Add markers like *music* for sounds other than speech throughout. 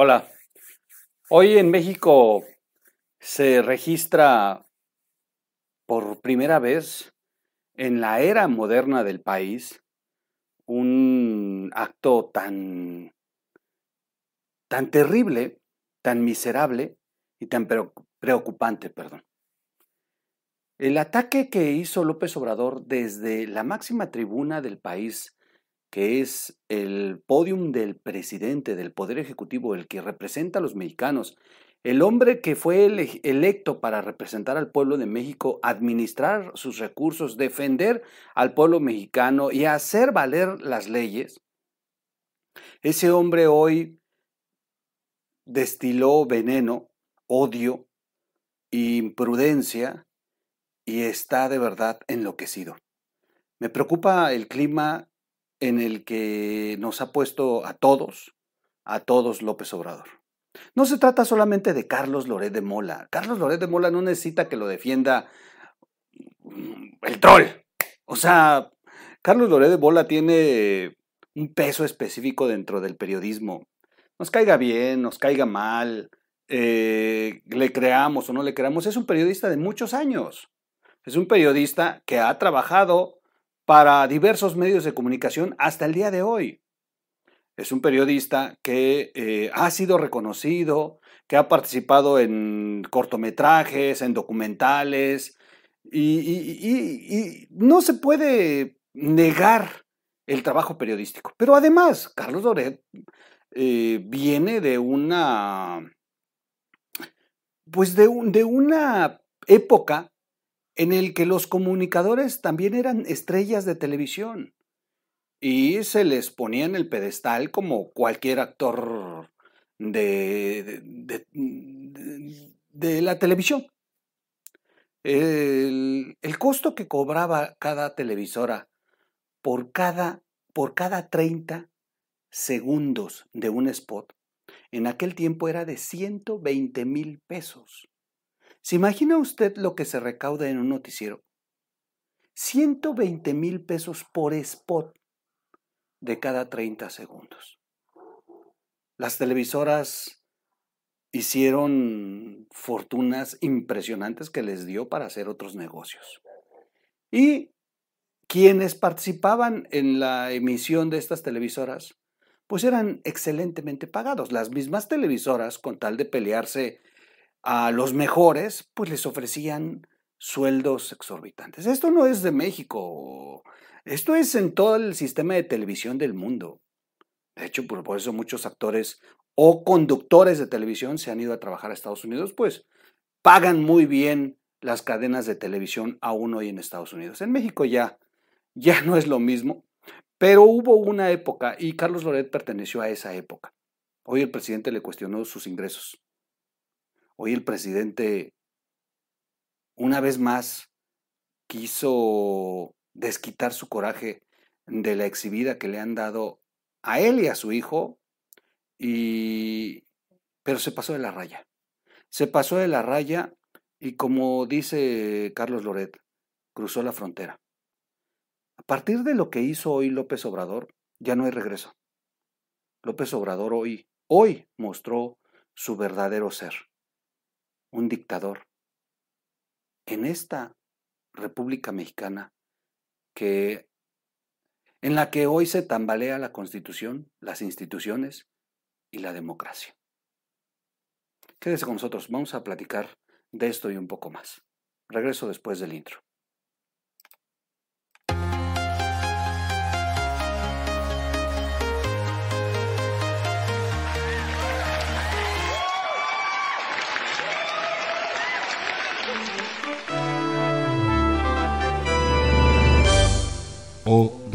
Hola. Hoy en México se registra por primera vez en la era moderna del país un acto tan, tan terrible, tan miserable y tan preocupante, perdón. El ataque que hizo López Obrador desde la máxima tribuna del país que es el podium del presidente del Poder Ejecutivo, el que representa a los mexicanos, el hombre que fue electo para representar al pueblo de México, administrar sus recursos, defender al pueblo mexicano y hacer valer las leyes, ese hombre hoy destiló veneno, odio, imprudencia y está de verdad enloquecido. Me preocupa el clima en el que nos ha puesto a todos, a todos López Obrador. No se trata solamente de Carlos Loret de Mola. Carlos Loret de Mola no necesita que lo defienda mm, el troll. O sea, Carlos Loret de Mola tiene un peso específico dentro del periodismo. Nos caiga bien, nos caiga mal, eh, le creamos o no le creamos, es un periodista de muchos años. Es un periodista que ha trabajado para diversos medios de comunicación hasta el día de hoy. Es un periodista que eh, ha sido reconocido, que ha participado en cortometrajes, en documentales, y, no se puede negar el trabajo periodístico. Pero además, Carlos Doret eh, viene de una, pues de, de una época en el que los comunicadores también eran estrellas de televisión y se les ponía en el pedestal como cualquier actor de, la televisión. El, costo que cobraba cada televisora por cada, por cada 30 segundos de un spot en aquel tiempo era de 120 mil pesos. ¿Se imagina usted lo que se recauda en un noticiero? 120 mil pesos por spot de cada 30 segundos. Las televisoras hicieron fortunas impresionantes que les dio para hacer otros negocios. Y quienes participaban en la emisión de estas televisoras, pues eran excelentemente pagados. Las mismas televisoras, con tal de pelearse a los mejores, pues les ofrecían sueldos exorbitantes. Esto no es de México, esto es en todo el sistema de televisión del mundo. De hecho, por, eso muchos actores o conductores de televisión se han ido a trabajar a Estados Unidos, pues pagan muy bien las cadenas de televisión aún hoy en Estados Unidos. En México ya, ya no es lo mismo, pero hubo una época y Carlos Loret perteneció a esa época. Hoy el presidente le cuestionó sus ingresos. Hoy el presidente, una vez más, quiso desquitar su coraje de la exhibida que le han dado a él y a su hijo, y, pero se pasó de la raya. Se pasó de la raya y como dice Carlos Loret, cruzó la frontera. A partir de lo que hizo hoy López Obrador, ya no hay regreso. López Obrador hoy, hoy mostró su verdadero ser un dictador. En esta República Mexicana que en la que hoy se tambalea la Constitución, las instituciones y la democracia. Quédese con nosotros, vamos a platicar de esto y un poco más. Regreso después del intro.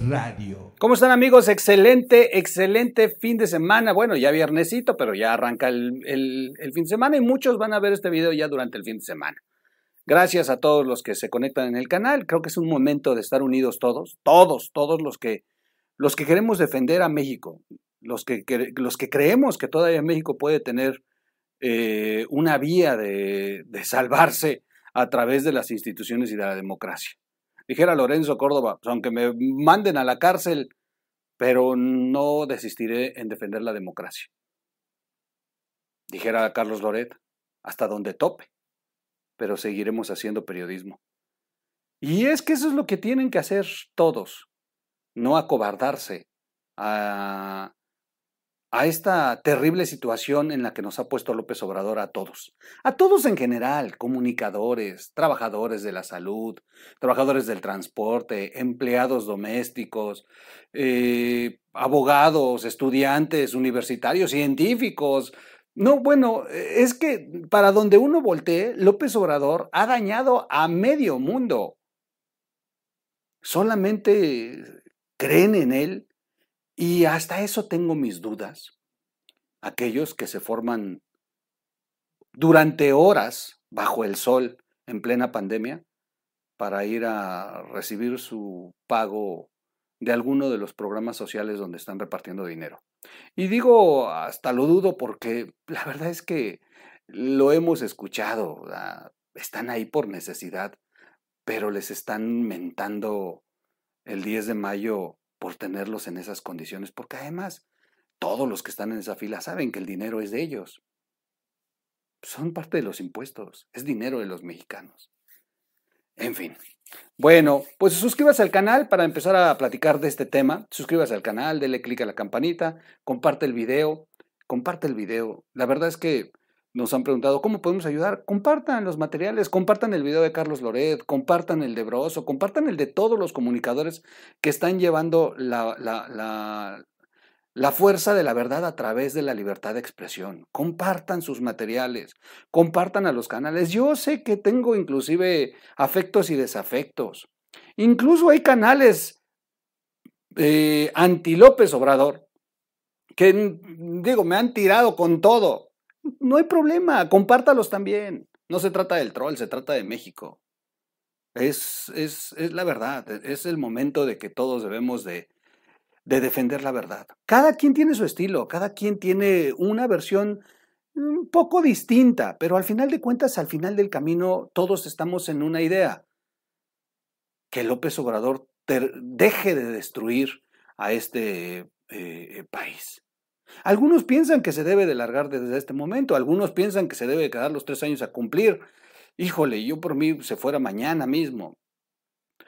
Radio. ¿Cómo están amigos? Excelente, excelente fin de semana. Bueno, ya viernesito, pero ya arranca el, fin de semana y muchos van a ver este video ya durante el fin de semana. Gracias a todos los que se conectan en el canal. Creo que es un momento de estar unidos todos, todos, todos los que, los que queremos defender a México, los que, los que creemos que todavía México puede tener eh, una vía de salvarse a través de las instituciones y de la democracia. Dijera Lorenzo Córdoba, pues, aunque me manden a la cárcel, pero no desistiré en defender la democracia. dijera Carlos Loret, hasta donde tope, pero seguiremos haciendo periodismo. Y es que eso es lo que tienen que hacer todos, no acobardarse a, a esta terrible situación en la que nos ha puesto López Obrador a todos. A todos en general, comunicadores, trabajadores de la salud, trabajadores del transporte, empleados domésticos, eh, abogados, estudiantes, universitarios, científicos. No, bueno, es que para donde uno voltee, López Obrador ha dañado a medio mundo. Solamente creen en él y hasta eso tengo mis dudas. Aquellos que se forman durante horas bajo el sol en plena pandemia para ir a recibir su pago de alguno de los programas sociales donde están repartiendo dinero. Y digo, hasta lo dudo porque *laughs* la verdad es que lo hemos escuchado, están ahí por necesidad, pero les están mentando el 10 de mayo por tenerlos en esas condiciones, porque además todos los que están en esa fila saben que el dinero es de ellos. Son parte de los impuestos, es dinero de los mexicanos. En fin. Bueno, pues suscríbase al canal para empezar a platicar de este tema. Suscríbase al canal, dele clic a la campanita, comparte el video, comparte el video. La verdad es que nos han preguntado cómo podemos ayudar. Compartan los materiales, compartan el video de Carlos Loret, compartan el de Broso, compartan el de todos los comunicadores que están llevando la, la, fuerza de la verdad a través de la libertad de expresión. Compartan sus materiales, compartan a los canales. Yo sé que tengo inclusive afectos y desafectos. Incluso hay canales eh, anti López Obrador que, digo, me han tirado con todo no hay problema, compártalos también. No se trata del troll, se trata de México. Es, es, es la verdad, es el momento de que todos debemos de, de defender la verdad. Cada quien tiene su estilo, cada quien tiene una versión un poco distinta, pero al final de cuentas, al final del camino, todos estamos en una idea, que López Obrador deje de destruir a este eh, país. Algunos piensan que se debe de largar desde este momento, algunos piensan que se debe quedar los tres años a cumplir. Híjole, yo por mí se fuera mañana mismo.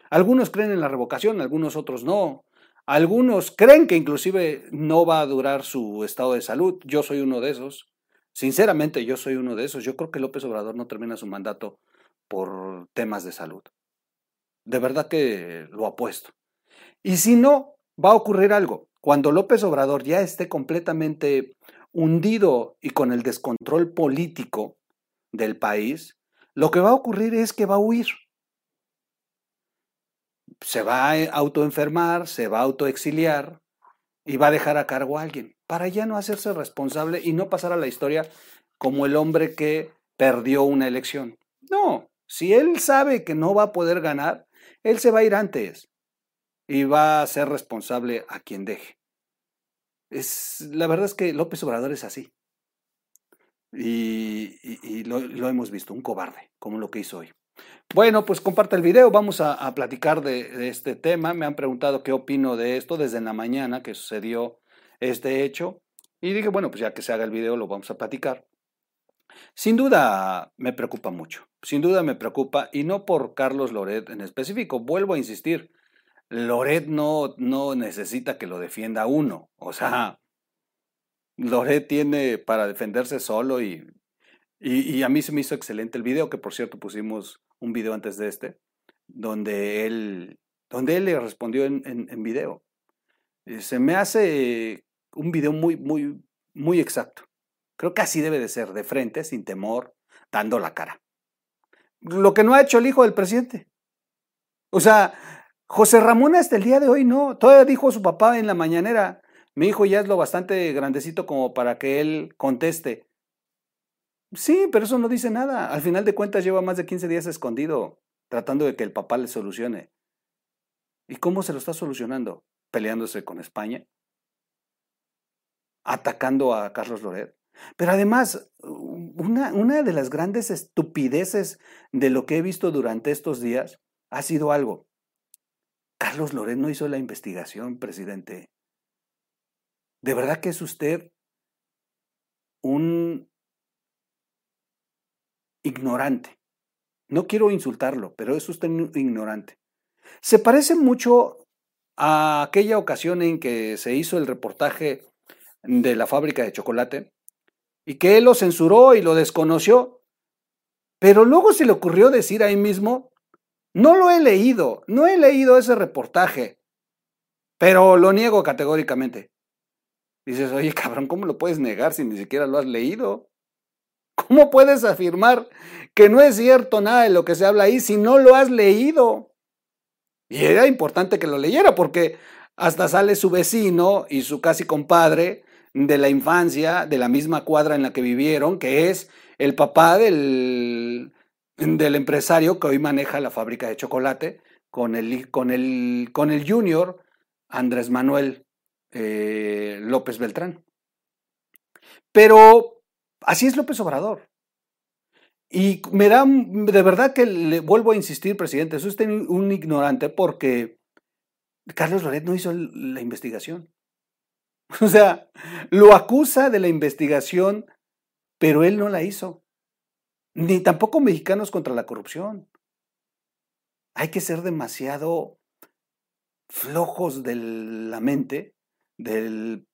Algunos creen en la revocación, algunos otros no. Algunos creen que inclusive no va a durar su estado de salud. Yo soy uno de esos. Sinceramente, yo soy uno de esos. Yo creo que López Obrador no termina su mandato por temas de salud. De verdad que lo apuesto. Y si no, va a ocurrir algo. Cuando López Obrador ya esté completamente hundido y con el descontrol político del país, lo que va a ocurrir es que va a huir. Se va a autoenfermar, se va a autoexiliar y va a dejar a cargo a alguien para ya no hacerse responsable y no pasar a la historia como el hombre que perdió una elección. No, si él sabe que no va a poder ganar, él se va a ir antes y va a ser responsable a quien deje. Es, la verdad es que López Obrador es así. Y, lo, hemos visto, un cobarde, como lo que hizo hoy. Bueno, pues comparte el video, vamos a, platicar de, este tema. Me han preguntado qué opino de esto desde la mañana que sucedió este hecho. Y dije, bueno, pues ya que se haga el video lo vamos a platicar. Sin duda me preocupa mucho, sin duda me preocupa, y no por Carlos Loret en específico, vuelvo a insistir, Loret no, no necesita que lo defienda uno. O sea, Loret tiene para defenderse solo y, y, a mí se me hizo excelente el video, que por cierto pusimos un video antes de este, donde él, donde él le respondió en, en, video. Eh, se me hace un video muy, muy, muy exacto. Creo que así debe de ser, de frente, sin temor, dando la cara. Lo que no ha hecho el hijo del presidente. O sea, José Ramón hasta el día de hoy no. Todavía dijo su papá en la mañanera, mi hijo ya es lo bastante grandecito como para que él conteste. Sí, pero eso no dice nada. Al final de cuentas lleva más de 15 días escondido, tratando de que el papá le solucione. ¿Y cómo se lo está solucionando? Peleándose con España, atacando a Carlos Loret. Pero además, una, una de las grandes estupideces de lo que he visto durante estos días ha sido algo. Carlos Loret no hizo la investigación, presidente. ¿De verdad que es usted un ignorante. No quiero insultarlo, pero es usted ignorante. Se parece mucho a aquella ocasión en que se hizo el reportaje de la fábrica de chocolate y que él lo censuró y lo desconoció, pero luego se le ocurrió decir ahí mismo, no lo he leído, no he leído ese reportaje, pero lo niego categóricamente. Dices, oye cabrón, ¿cómo lo puedes negar si ni siquiera lo has leído? ¿Cómo puedes afirmar que no es cierto nada de lo que se habla ahí si no lo has leído? Y era importante que lo leyera porque hasta sale su vecino y su casi compadre de la infancia, de la misma cuadra en la que vivieron, que es el papá del, del empresario que hoy maneja la fábrica de chocolate con el, con el, con el junior Andrés Manuel eh, López Beltrán. Pero así es López Obrador. Y me da, de verdad que le vuelvo a insistir, presidente, es un ignorante porque Carlos Loret no hizo la investigación. *laughs* O sea, lo acusa de la investigación, pero él no la hizo. Ni tampoco mexicanos contra la corrupción. Hay que ser demasiado flojos de la mente del,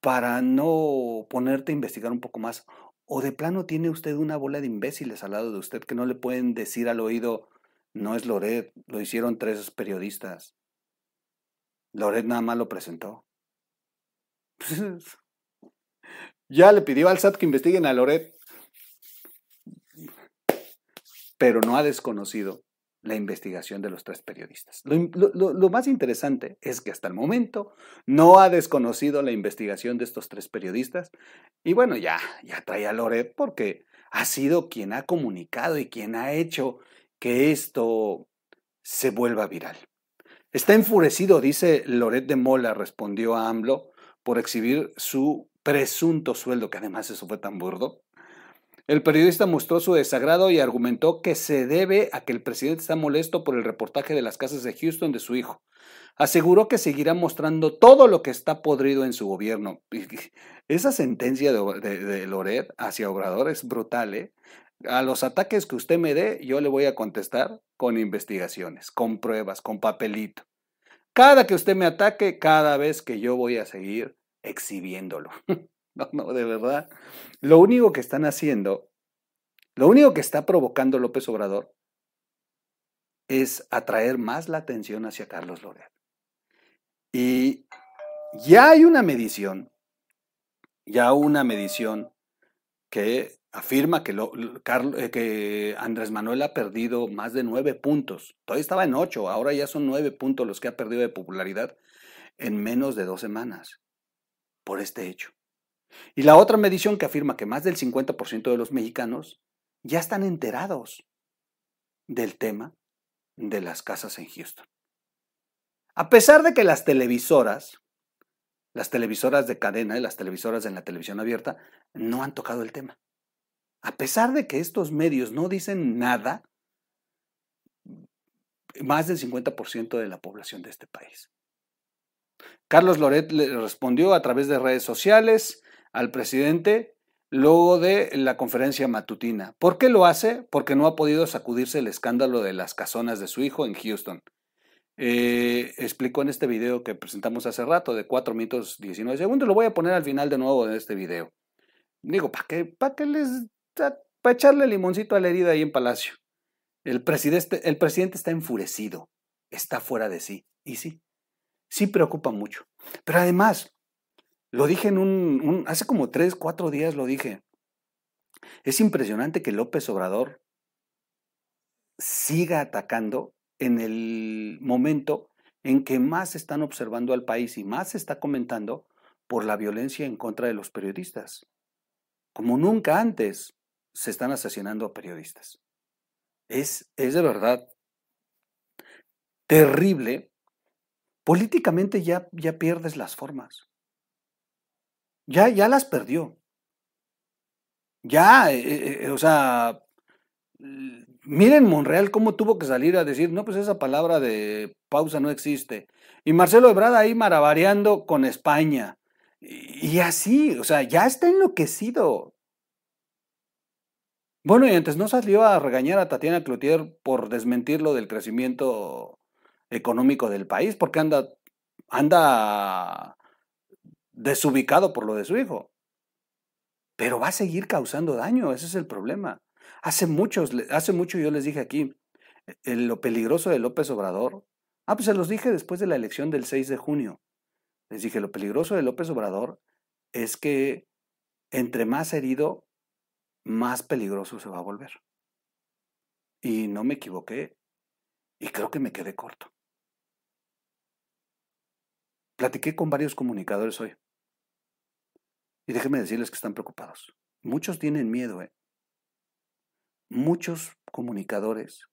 para no ponerte a investigar un poco más. O de plano tiene usted una bola de imbéciles al lado de usted que no le pueden decir al oído, no es Loret, lo hicieron tres periodistas. Loret nada más lo presentó. *laughs* ya le pidió al SAT que investiguen a Loret, pero no ha desconocido la investigación de los tres periodistas. Lo, más interesante es que hasta el momento no ha desconocido la investigación de estos tres periodistas y bueno, ya, ya trae a Loret porque ha sido quien ha comunicado y quien ha hecho que esto se vuelva viral. Está enfurecido, dice Loret de Mola, respondió a AMLO, por exhibir su presunto sueldo, que además eso fue tan burdo. El periodista mostró su desagrado y argumentó que se debe a que el presidente está molesto por el reportaje de las casas de Houston de su hijo. Aseguró que seguirá mostrando todo lo que está podrido en su gobierno. *laughs* Esa sentencia de, Loret hacia Obrador es brutal. ¿eh? A los ataques que usted me dé, yo le voy a contestar con investigaciones, con pruebas, con papelito. Cada que usted me ataque, cada vez que yo voy a seguir exhibiéndolo. *laughs* *laughs* No, no, de verdad. Lo único que están haciendo, lo único que está provocando López Obrador es atraer más la atención hacia Carlos Loret. Y ya hay una medición, ya una medición que afirma que, eh, que, Andrés Manuel ha perdido más de nueve puntos. Todavía estaba en ocho, ahora ya son nueve puntos los que ha perdido de popularidad en menos de dos semanas por este hecho. Y la otra medición que afirma que más del 50% de los mexicanos ya están enterados del tema de las casas en Houston. A pesar de que las televisoras, las televisoras de cadena y las televisoras en la televisión abierta no han tocado el tema. A pesar de que estos medios no dicen nada, más del 50% de la población de este país. Carlos Loret le respondió a través de redes sociales, al presidente luego de la conferencia matutina. ¿Por qué lo hace? Porque no ha podido sacudirse el escándalo de las casonas de su hijo en Houston. Eh, explicó en este video que presentamos hace rato de 4 minutos 19 segundos. Lo voy a poner al final de nuevo de este video. Digo, ¿para qué, qué les... para echarle limoncito a la herida ahí en Palacio? El presidente está enfurecido, está fuera de sí. Y sí, sí preocupa mucho. Pero además, lo dije en un, hace como tres, cuatro días lo dije. Es impresionante que López Obrador siga atacando en el momento en que más están observando al país y más se está comentando por la violencia en contra de los periodistas. Como nunca antes se están asesinando a periodistas. Es, es de verdad terrible. Políticamente ya, ya pierdes las formas. Ya, ya las perdió. Ya, eh, eh, o sea, miren Monreal cómo tuvo que salir a decir, no, pues esa palabra de pausa no existe. Y Marcelo Ebrard ahí maravariando con España. Y, y así, o sea, ya está enloquecido. Bueno, y antes no salió a regañar a Tatiana Cloutier por desmentir lo del crecimiento económico del país, porque anda, anda desubicado por lo de su hijo. Pero va a seguir causando daño, ese es el problema. Hace muchos, hace mucho yo les dije aquí, eh, lo peligroso de López Obrador. Ah, pues se los dije después de la elección del 6 de junio. Les dije, lo peligroso de López Obrador es que entre más herido, más peligroso se va a volver. Y no me equivoqué y creo que me quedé corto. Platiqué con varios comunicadores hoy. Y déjenme decirles que están preocupados. Muchos tienen miedo, ¿eh? Muchos comunicadores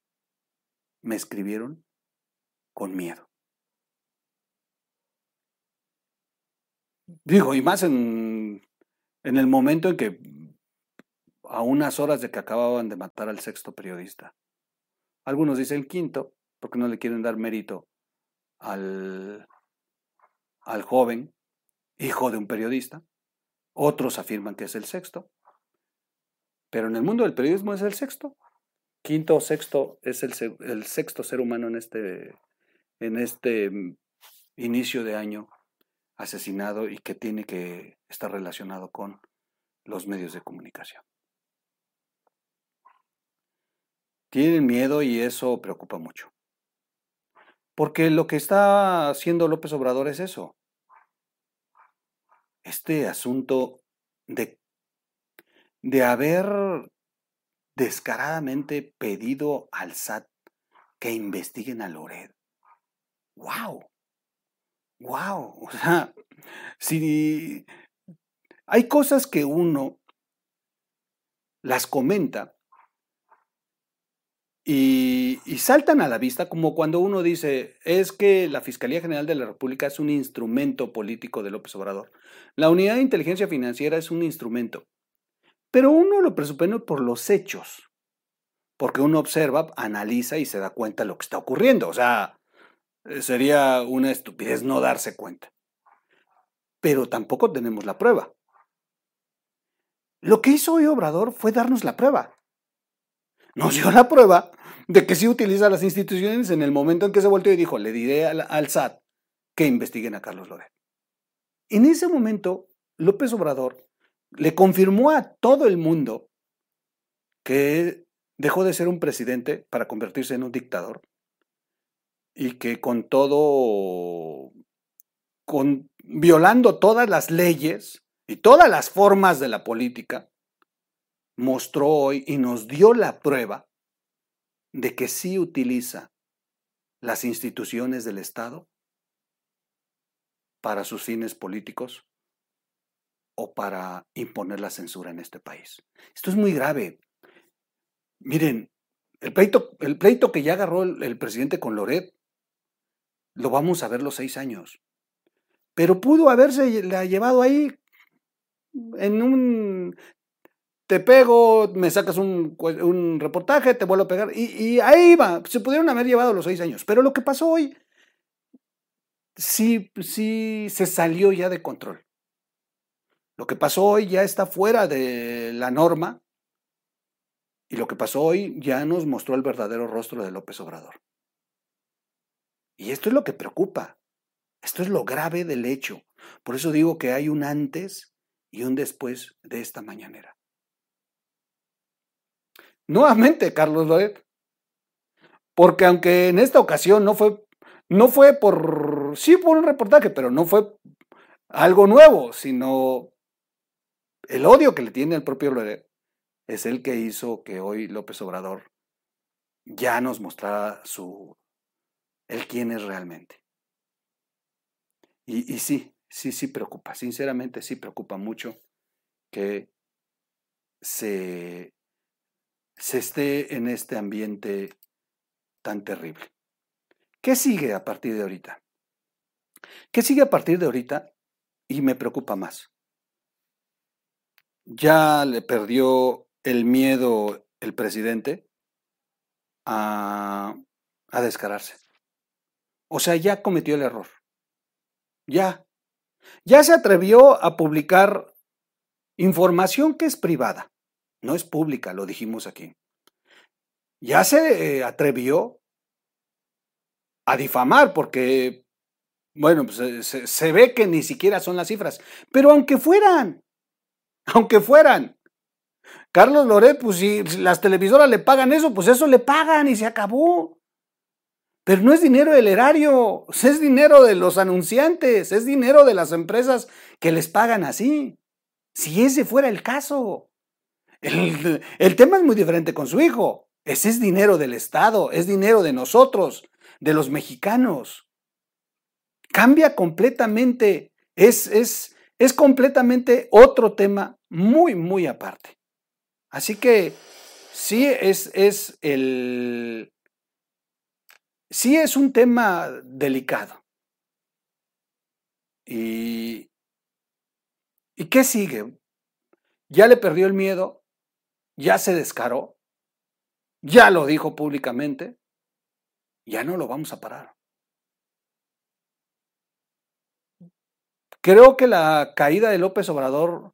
me escribieron con miedo. Digo, y más en, en el momento en que a unas horas de que acababan de matar al sexto periodista. Algunos dicen quinto, porque no le quieren dar mérito al, al joven, hijo de un periodista. Otros afirman que es el sexto. Pero en el mundo del periodismo es el sexto. Quinto o sexto es el, sexto ser humano en este, en este mm, inicio de año asesinado y que tiene que estar relacionado con los medios de comunicación. Tienen miedo y eso preocupa mucho. Porque lo que está haciendo López Obrador es eso. Este asunto de, de haber descaradamente pedido al SAT que investiguen a Lored. ¡Wow! ¡Wow! O sea, si hay cosas que uno las comenta y, saltan a la vista como cuando uno dice, es que la Fiscalía General de la República es un instrumento político de López Obrador. La unidad de inteligencia financiera es un instrumento. Pero uno lo presupone por los hechos, porque uno observa, analiza y se da cuenta de lo que está ocurriendo. O sea, sería una estupidez no darse cuenta. Pero tampoco tenemos la prueba. Lo que hizo hoy Obrador fue darnos la prueba nos dio la prueba de que sí utiliza las instituciones en el momento en que se volteó y dijo, le diré al, SAT que investiguen a Carlos Loret. En ese momento, López Obrador le confirmó a todo el mundo que dejó de ser un presidente para convertirse en un dictador y que con todo, con, violando todas las leyes y todas las formas de la política, mostró hoy y nos dio la prueba de que sí utiliza las instituciones del Estado para sus fines políticos o para imponer la censura en este país. Esto es muy grave. Miren, el pleito, el pleito que ya agarró el, el presidente con Loret, lo vamos a ver los seis años. Pero pudo haberse la llevado ahí en un te pego, me sacas un, reportaje, te vuelvo a pegar. Y, ahí va, se pudieron haber llevado los seis años. Pero lo que pasó hoy, sí, sí se salió ya de control. Lo que pasó hoy ya está fuera de la norma. Y lo que pasó hoy ya nos mostró el verdadero rostro de López Obrador. Y esto es lo que preocupa. Esto es lo grave del hecho. Por eso digo que hay un antes y un después de esta mañanera. Nuevamente, Carlos Loeb. Porque aunque en esta ocasión no fue, no fue por, sí por un reportaje, pero no fue algo nuevo, sino el odio que le tiene al propio Loeb es el que hizo que hoy López Obrador ya nos mostrara su, el quién es realmente. Y, y sí, sí, sí preocupa, sinceramente sí preocupa mucho que se se esté en este ambiente tan terrible. ¿Qué sigue a partir de ahorita? ¿Qué sigue a partir de ahorita? Y me preocupa más. Ya le perdió el miedo el presidente a, a descararse. O sea, ya cometió el error. Ya. Ya se atrevió a publicar información que es privada no es pública, lo dijimos aquí. Ya se eh, atrevió a difamar porque, bueno, pues se, se ve que ni siquiera son las cifras, pero aunque fueran, aunque fueran, Carlos Loret, pues si las televisoras le pagan eso, pues eso le pagan y se acabó. Pero no es dinero del erario, *laughs* es dinero de los anunciantes, es dinero de las empresas que les pagan así. Si ese fuera el caso. El, tema es muy diferente con su hijo. Ese es dinero del Estado, es dinero de nosotros, de los mexicanos. Cambia completamente, es, es, es completamente otro tema muy, muy aparte. Así que sí es, es el, sí es un tema delicado. ¿Y, ¿Y qué sigue? Ya le perdió el miedo, ya se descaró, ya lo dijo públicamente, ya no lo vamos a parar. Creo que la caída de López Obrador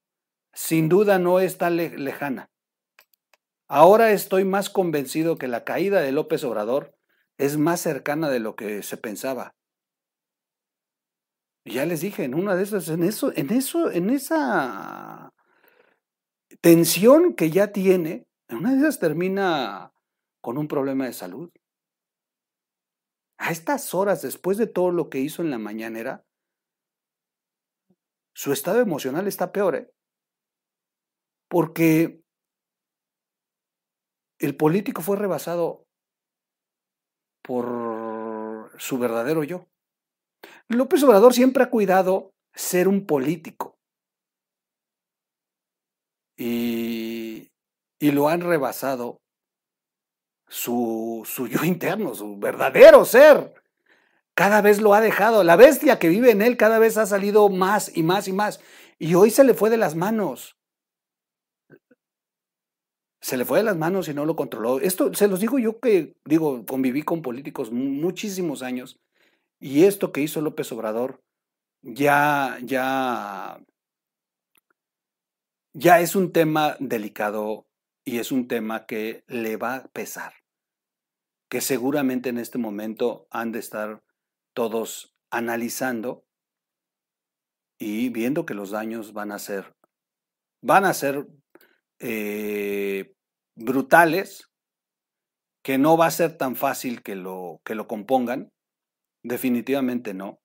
sin duda no es tan lejana. Ahora estoy más convencido que la caída de López Obrador es más cercana de lo que se pensaba. Ya les dije, en una de esas, en eso, en eso, en esa tensión que ya tiene, en una de esas termina con un problema de salud. A estas horas, después de todo lo que hizo en la mañanera, su estado emocional está peor, ¿eh? Porque el político fue rebasado por su verdadero yo. López Obrador siempre ha cuidado ser un político. Y, y lo han rebasado su, su yo interno, su verdadero ser. Cada vez lo ha dejado. La bestia que vive en él cada vez ha salido más y más y más. Y hoy se le fue de las manos se le fue de las manos y no lo controló. Esto se los digo yo que, digo, conviví con políticos muchísimos años y esto que hizo López Obrador ya, ya, ya es un tema delicado y es un tema que le va a pesar, que seguramente en este momento han de estar todos analizando y viendo que los daños van a ser, van a ser eh, brutales, que no va a ser tan fácil que lo, que lo compongan, definitivamente no,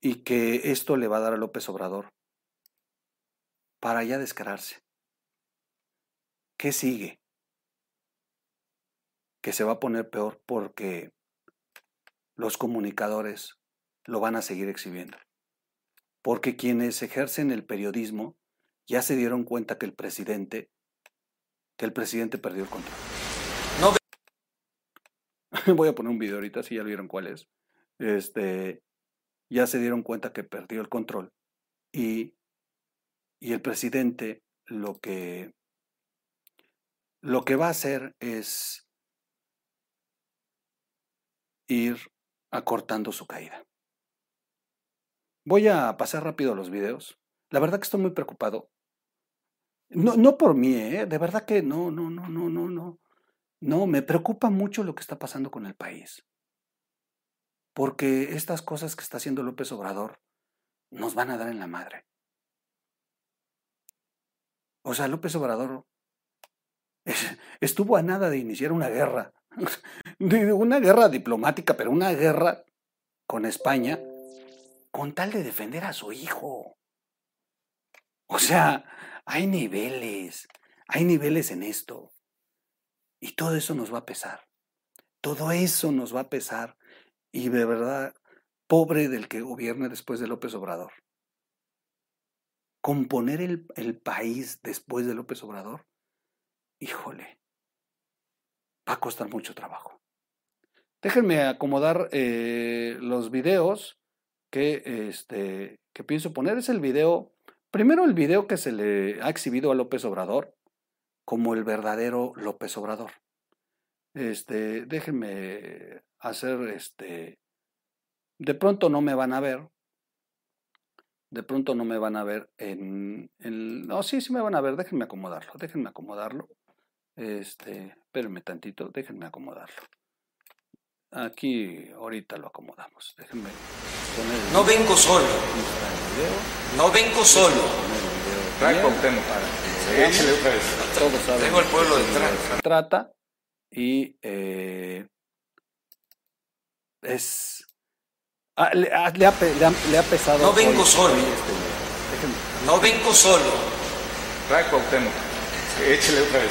y que esto le va a dar a López Obrador para ya descararse. ¿Qué sigue? Que se va a poner peor porque los comunicadores lo van a seguir exhibiendo. Porque quienes ejercen el periodismo ya se dieron cuenta que el presidente, que el presidente perdió el control. No. *laughs* Voy a poner un video ahorita, si ya vieron cuál es. Este, ya se dieron cuenta que perdió el control y, y el presidente lo que lo que va a hacer es ir acortando su caída. Voy a pasar rápido los videos. La verdad que estoy muy preocupado. No, no por mí, ¿eh? de verdad que no, no, no, no, no, no. No, me preocupa mucho lo que está pasando con el país. Porque estas cosas que está haciendo López Obrador nos van a dar en la madre. O sea, López Obrador estuvo a nada de iniciar una guerra, *laughs* una guerra diplomática, pero una guerra con España, con tal de defender a su hijo. O sea, hay niveles, hay niveles en esto. Y todo eso nos va a pesar. Todo eso nos va a pesar. Y de verdad, pobre del que gobierne después de López Obrador. Componer el, el país después de López Obrador, híjole, va a costar mucho trabajo. Déjenme acomodar eh, los videos que, este, que pienso poner. Es el video Primero el video que se le ha exhibido a López Obrador como el verdadero López Obrador. Este, déjenme hacer este. De pronto no me van a ver. De pronto no me van a ver en, en- No, sí, sí me van a ver. Déjenme acomodarlo. Déjenme acomodarlo. Este, espérenme tantito. Déjenme acomodarlo. Aquí ahorita lo acomodamos. Déjenme poner el No vengo solo, no vengo solo. Trae para que otra vez. Todos saben Tengo el pueblo detrás. se trata y eh, es ah, le, ah, le ha, pe- le ha- le ha pesado No vengo hoy- solo. este No vengo solo, Trae Cuauhtémoc. Échale otra vez.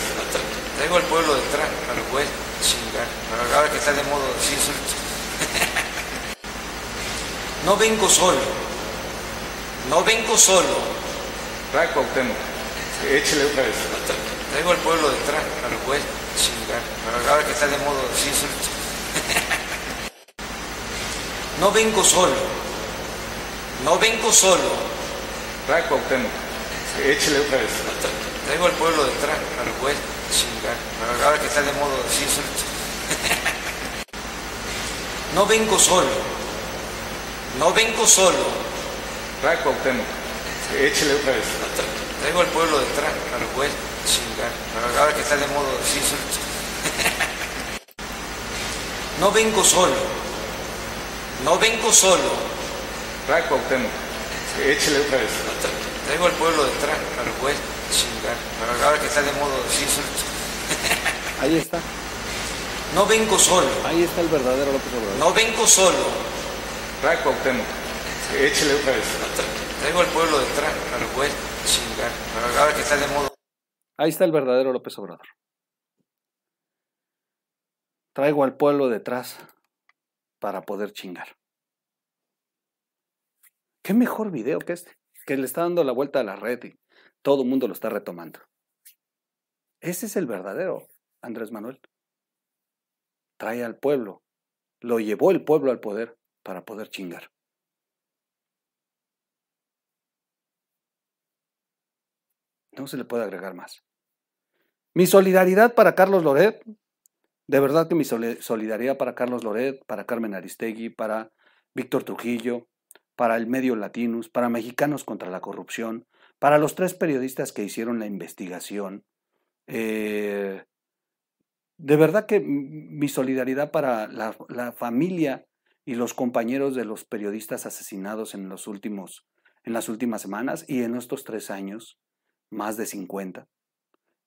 tengo el pueblo detrás, pero pues, chingar. Pero ahora que está de modo decir. *laughs* No vengo solo, no vengo solo, Trae Cuauhtémoc. Échale otra vez. tengo el pueblo detrás, pero pues, chingar. Pero ahora que está de modo decir. No vengo solo, no vengo solo, Trae Cuauhtémoc. Échale otra vez. tengo el pueblo detrás, pues, chingar. Pero ahora que está de modo decir eso. *laughs* No vengo solo, no vengo solo, Trae Cuauhtémoc. Échale otra vez. tengo el pueblo detrás, pues, chingar. Pero ahora que está de modo decir eso. *laughs* No vengo solo, no vengo solo, Trae Cuauhtémoc. Échale otra vez. tengo el pueblo detrás, pero pues, chingar. Pero ahora que está de modo decir *laughs* ahí está No vengo solo, ahí está el verdadero López Obrador no vengo solo, Trae Cuauhtémoc. Échale otra vez. tengo el pueblo detrás, pero pues, chingar. Pero ahora que está de modo ahí está el verdadero López Obrador traigo al pueblo detrás para poder chingar qué mejor video que este que le está dando la vuelta a la red y todo el mundo lo está retomando ese es el verdadero Andrés Manuel trae al pueblo, lo llevó el pueblo al poder para poder chingar. No se le puede agregar más. Mi solidaridad para Carlos Loret, de verdad que mi soli- solidaridad para Carlos Loret, para Carmen Aristegui, para Víctor Trujillo, para el medio Latinus, para Mexicanos contra la Corrupción, para los tres periodistas que hicieron la investigación. Eh, de verdad que mi solidaridad para la, la familia y los compañeros de los periodistas asesinados en los últimos, en las últimas semanas y en estos tres años, más de 50.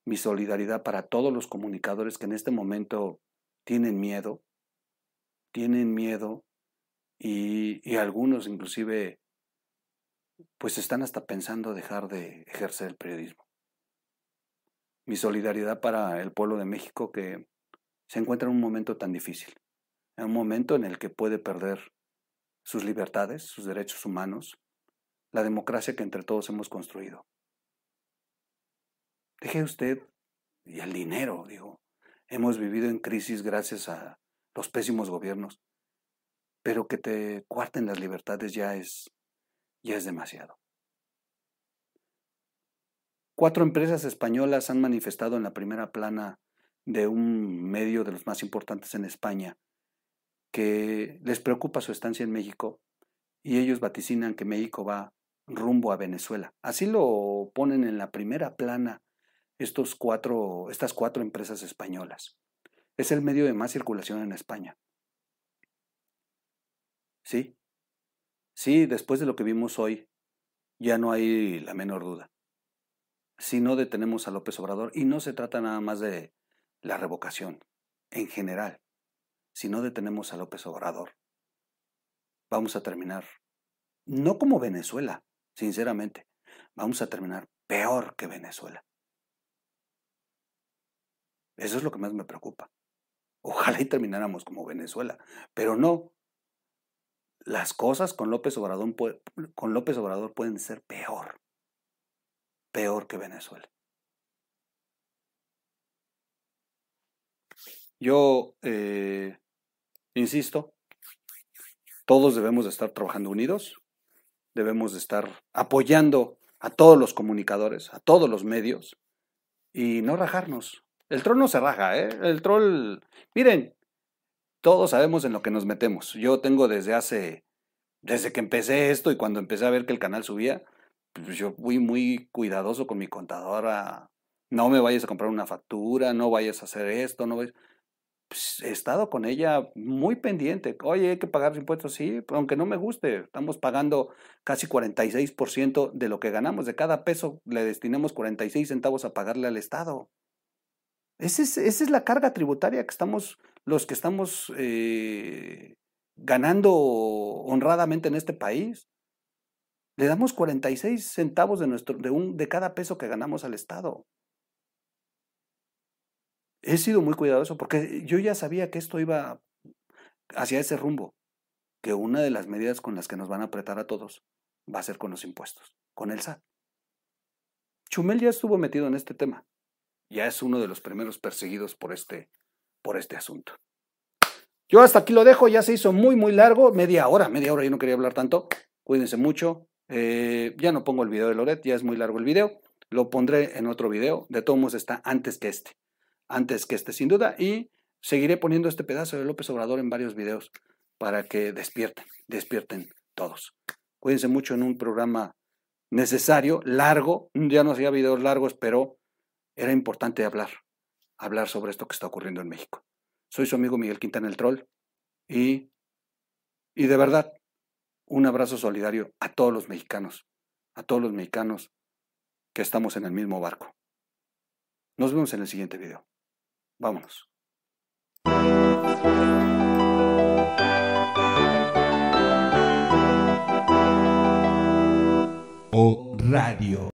Mi solidaridad para todos los comunicadores que en este momento tienen miedo, tienen miedo y, y algunos inclusive pues están hasta pensando dejar de ejercer el periodismo. Mi solidaridad para el pueblo de México que se encuentra en un momento tan difícil, en un momento en el que puede perder sus libertades, sus derechos humanos, la democracia que entre todos hemos construido. Deje usted, y el dinero, digo, hemos vivido en crisis gracias a los pésimos gobiernos, pero que te cuarten las libertades ya es, ya es demasiado. Cuatro empresas españolas han manifestado en la primera plana de un medio de los más importantes en España que les preocupa su estancia en México y ellos vaticinan que México va rumbo a Venezuela. Así lo ponen en la primera plana estos cuatro, estas cuatro empresas españolas. Es el medio de más circulación en España. Sí, sí, después de lo que vimos hoy, ya no hay la menor duda. Si no detenemos a López Obrador, y no se trata nada más de la revocación, en general, si no detenemos a López Obrador, vamos a terminar, no como Venezuela, sinceramente, vamos a terminar peor que Venezuela. Eso es lo que más me preocupa. Ojalá y termináramos como Venezuela, pero no. Las cosas con López Obrador, con López Obrador pueden ser peor, peor que Venezuela. Yo eh, insisto, todos debemos de estar trabajando unidos, debemos de estar apoyando a todos los comunicadores, a todos los medios y no rajarnos. El troll no se raja, ¿eh? El troll, miren, todos sabemos en lo que nos metemos. Yo tengo desde hace Desde que empecé esto y cuando empecé a ver que el canal subía, pues yo fui muy cuidadoso con mi contadora. No me vayas a comprar una factura, no vayas a hacer esto, no vayas... Pues, he estado con ella muy pendiente. Oye, hay que pagar los impuestos, sí, aunque no me guste. Estamos pagando casi 46% de lo que ganamos. De cada peso le destinamos 46 centavos a pagarle al Estado. Esa es, esa es la carga tributaria que estamos, los que estamos eh, ganando honradamente en este país. Le damos 46 centavos de, nuestro, de, un, de cada peso que ganamos al Estado. He sido muy cuidadoso porque yo ya sabía que esto iba hacia ese rumbo, que una de las medidas con las que nos van a apretar a todos va a ser con los impuestos, con el SAT. Chumel ya estuvo metido en este tema, ya es uno de los primeros perseguidos por este, por este asunto. Yo hasta aquí lo dejo, ya se hizo muy, muy largo, media hora, media hora, yo no quería hablar tanto, cuídense mucho, eh, ya no pongo el video de Loret, ya es muy largo el video, lo pondré en otro video, de todos modos está antes que este antes que este, sin duda, y seguiré poniendo este pedazo de López Obrador en varios videos para que despierten, despierten todos. Cuídense mucho en un programa necesario, largo, ya no hacía videos largos, pero era importante hablar, hablar sobre esto que está ocurriendo en México. Soy su amigo Miguel Quintana el Troll y, y de verdad, un abrazo solidario a todos los mexicanos, a todos los mexicanos que estamos en el mismo barco. Nos vemos en el siguiente video. Vámonos. O Radio.